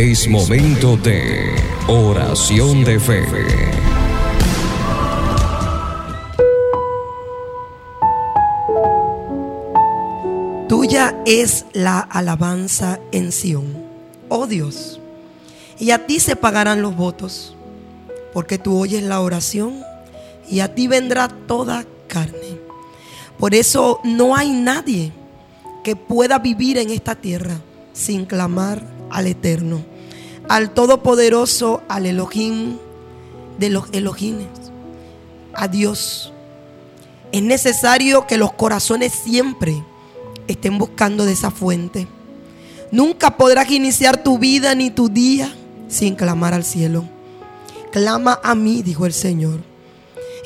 Es momento de oración de fe. Tuya es la alabanza en Sión, oh Dios, y a ti se pagarán los votos, porque tú oyes la oración y a ti vendrá toda carne. Por eso no hay nadie que pueda vivir en esta tierra sin clamar al Eterno, al Todopoderoso, al Elohim de los Elohines, a Dios. Es necesario que los corazones siempre estén buscando de esa fuente. Nunca podrás iniciar tu vida ni tu día sin clamar al cielo. Clama a mí, dijo el Señor.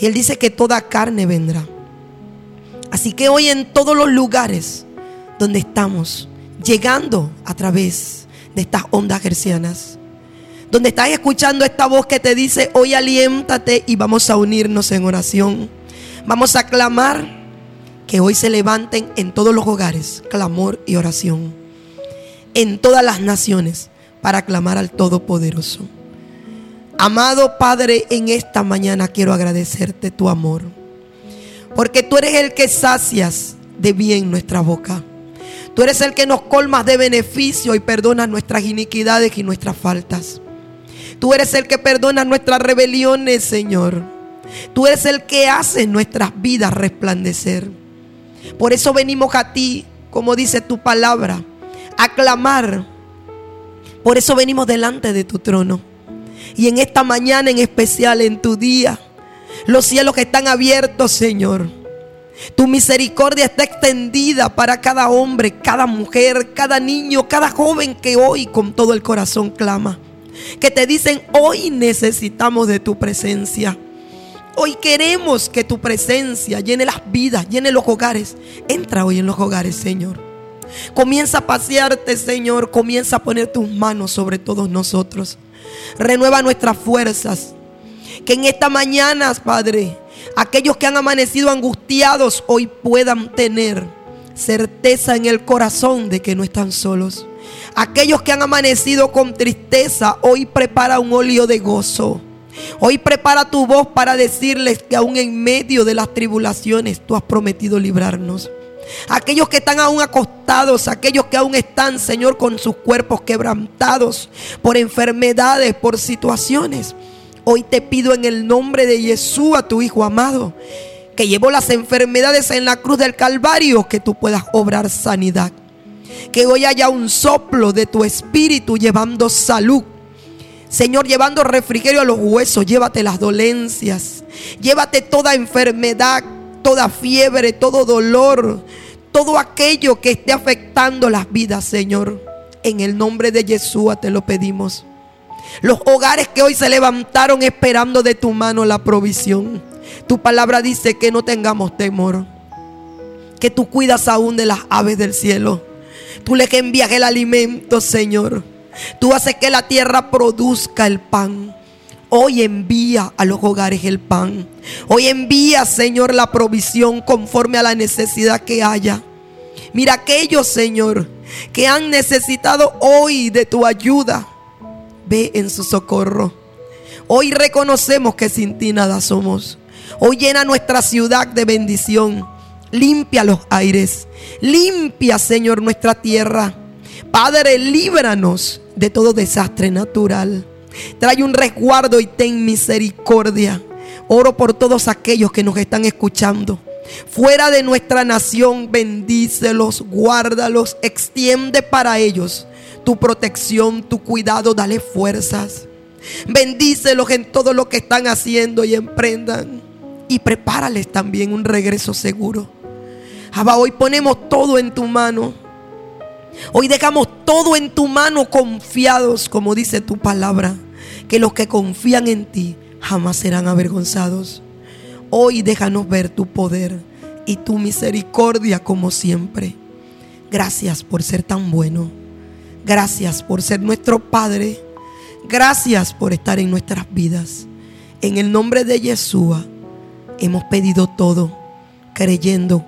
Y Él dice que toda carne vendrá. Así que hoy en todos los lugares donde estamos, llegando a través de estas ondas gercianas, donde estás escuchando esta voz que te dice, hoy aliéntate y vamos a unirnos en oración. Vamos a clamar que hoy se levanten en todos los hogares clamor y oración. En todas las naciones para clamar al Todopoderoso. Amado Padre, en esta mañana quiero agradecerte tu amor. Porque tú eres el que sacias de bien nuestra boca. Tú eres el que nos colmas de beneficio y perdonas nuestras iniquidades y nuestras faltas. Tú eres el que perdona nuestras rebeliones, Señor. Tú eres el que hace nuestras vidas resplandecer. Por eso venimos a ti, como dice tu palabra, a clamar. Por eso venimos delante de tu trono. Y en esta mañana en especial, en tu día, los cielos están abiertos, Señor. Tu misericordia está extendida para cada hombre, cada mujer, cada niño, cada joven que hoy con todo el corazón clama. Que te dicen, hoy necesitamos de tu presencia. Hoy queremos que tu presencia llene las vidas, llene los hogares. Entra hoy en los hogares, Señor. Comienza a pasearte, Señor. Comienza a poner tus manos sobre todos nosotros. Renueva nuestras fuerzas. Que en esta mañana, Padre, aquellos que han amanecido angustiados hoy puedan tener certeza en el corazón de que no están solos. Aquellos que han amanecido con tristeza, hoy prepara un óleo de gozo. Hoy prepara tu voz para decirles que aún en medio de las tribulaciones tú has prometido librarnos. Aquellos que están aún acostados, aquellos que aún están, Señor, con sus cuerpos quebrantados por enfermedades, por situaciones. Hoy te pido en el nombre de Jesús, a tu Hijo amado, que llevó las enfermedades en la cruz del Calvario, que tú puedas obrar sanidad. Que hoy haya un soplo de tu espíritu llevando salud Señor, llevando refrigerio a los huesos, llévate las dolencias, llévate toda enfermedad, toda fiebre, todo dolor, todo aquello que esté afectando las vidas, Señor. En el nombre de Jesús te lo pedimos. Los hogares que hoy se levantaron esperando de tu mano la provisión. Tu palabra dice que no tengamos temor. Que tú cuidas aún de las aves del cielo. Tú le que envías el alimento, Señor. Tú haces que la tierra produzca el pan. Hoy envía a los hogares el pan. Hoy envía, Señor, la provisión conforme a la necesidad que haya. Mira aquellos, Señor, que han necesitado hoy de tu ayuda. Ve en su socorro. Hoy reconocemos que sin ti nada somos. Hoy llena nuestra ciudad de bendición. Limpia los aires. Limpia, Señor, nuestra tierra. Padre, líbranos de todo desastre natural. Trae un resguardo y ten misericordia. Oro por todos aquellos que nos están escuchando. Fuera de nuestra nación, bendícelos, guárdalos, extiende para ellos tu protección, tu cuidado, dale fuerzas. Bendícelos en todo lo que están haciendo y emprendan. Y prepárales también un regreso seguro. Abba, hoy ponemos todo en tu mano. Hoy dejamos todo en tu mano confiados, como dice tu palabra, que los que confían en ti jamás serán avergonzados. Hoy déjanos ver tu poder y tu misericordia como siempre. Gracias por ser tan bueno. Gracias por ser nuestro Padre. Gracias por estar en nuestras vidas. En el nombre de Yeshua hemos pedido todo, creyendo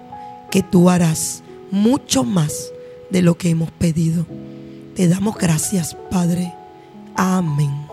que tú harás mucho más de lo que hemos pedido. Te damos gracias, Padre. Amén.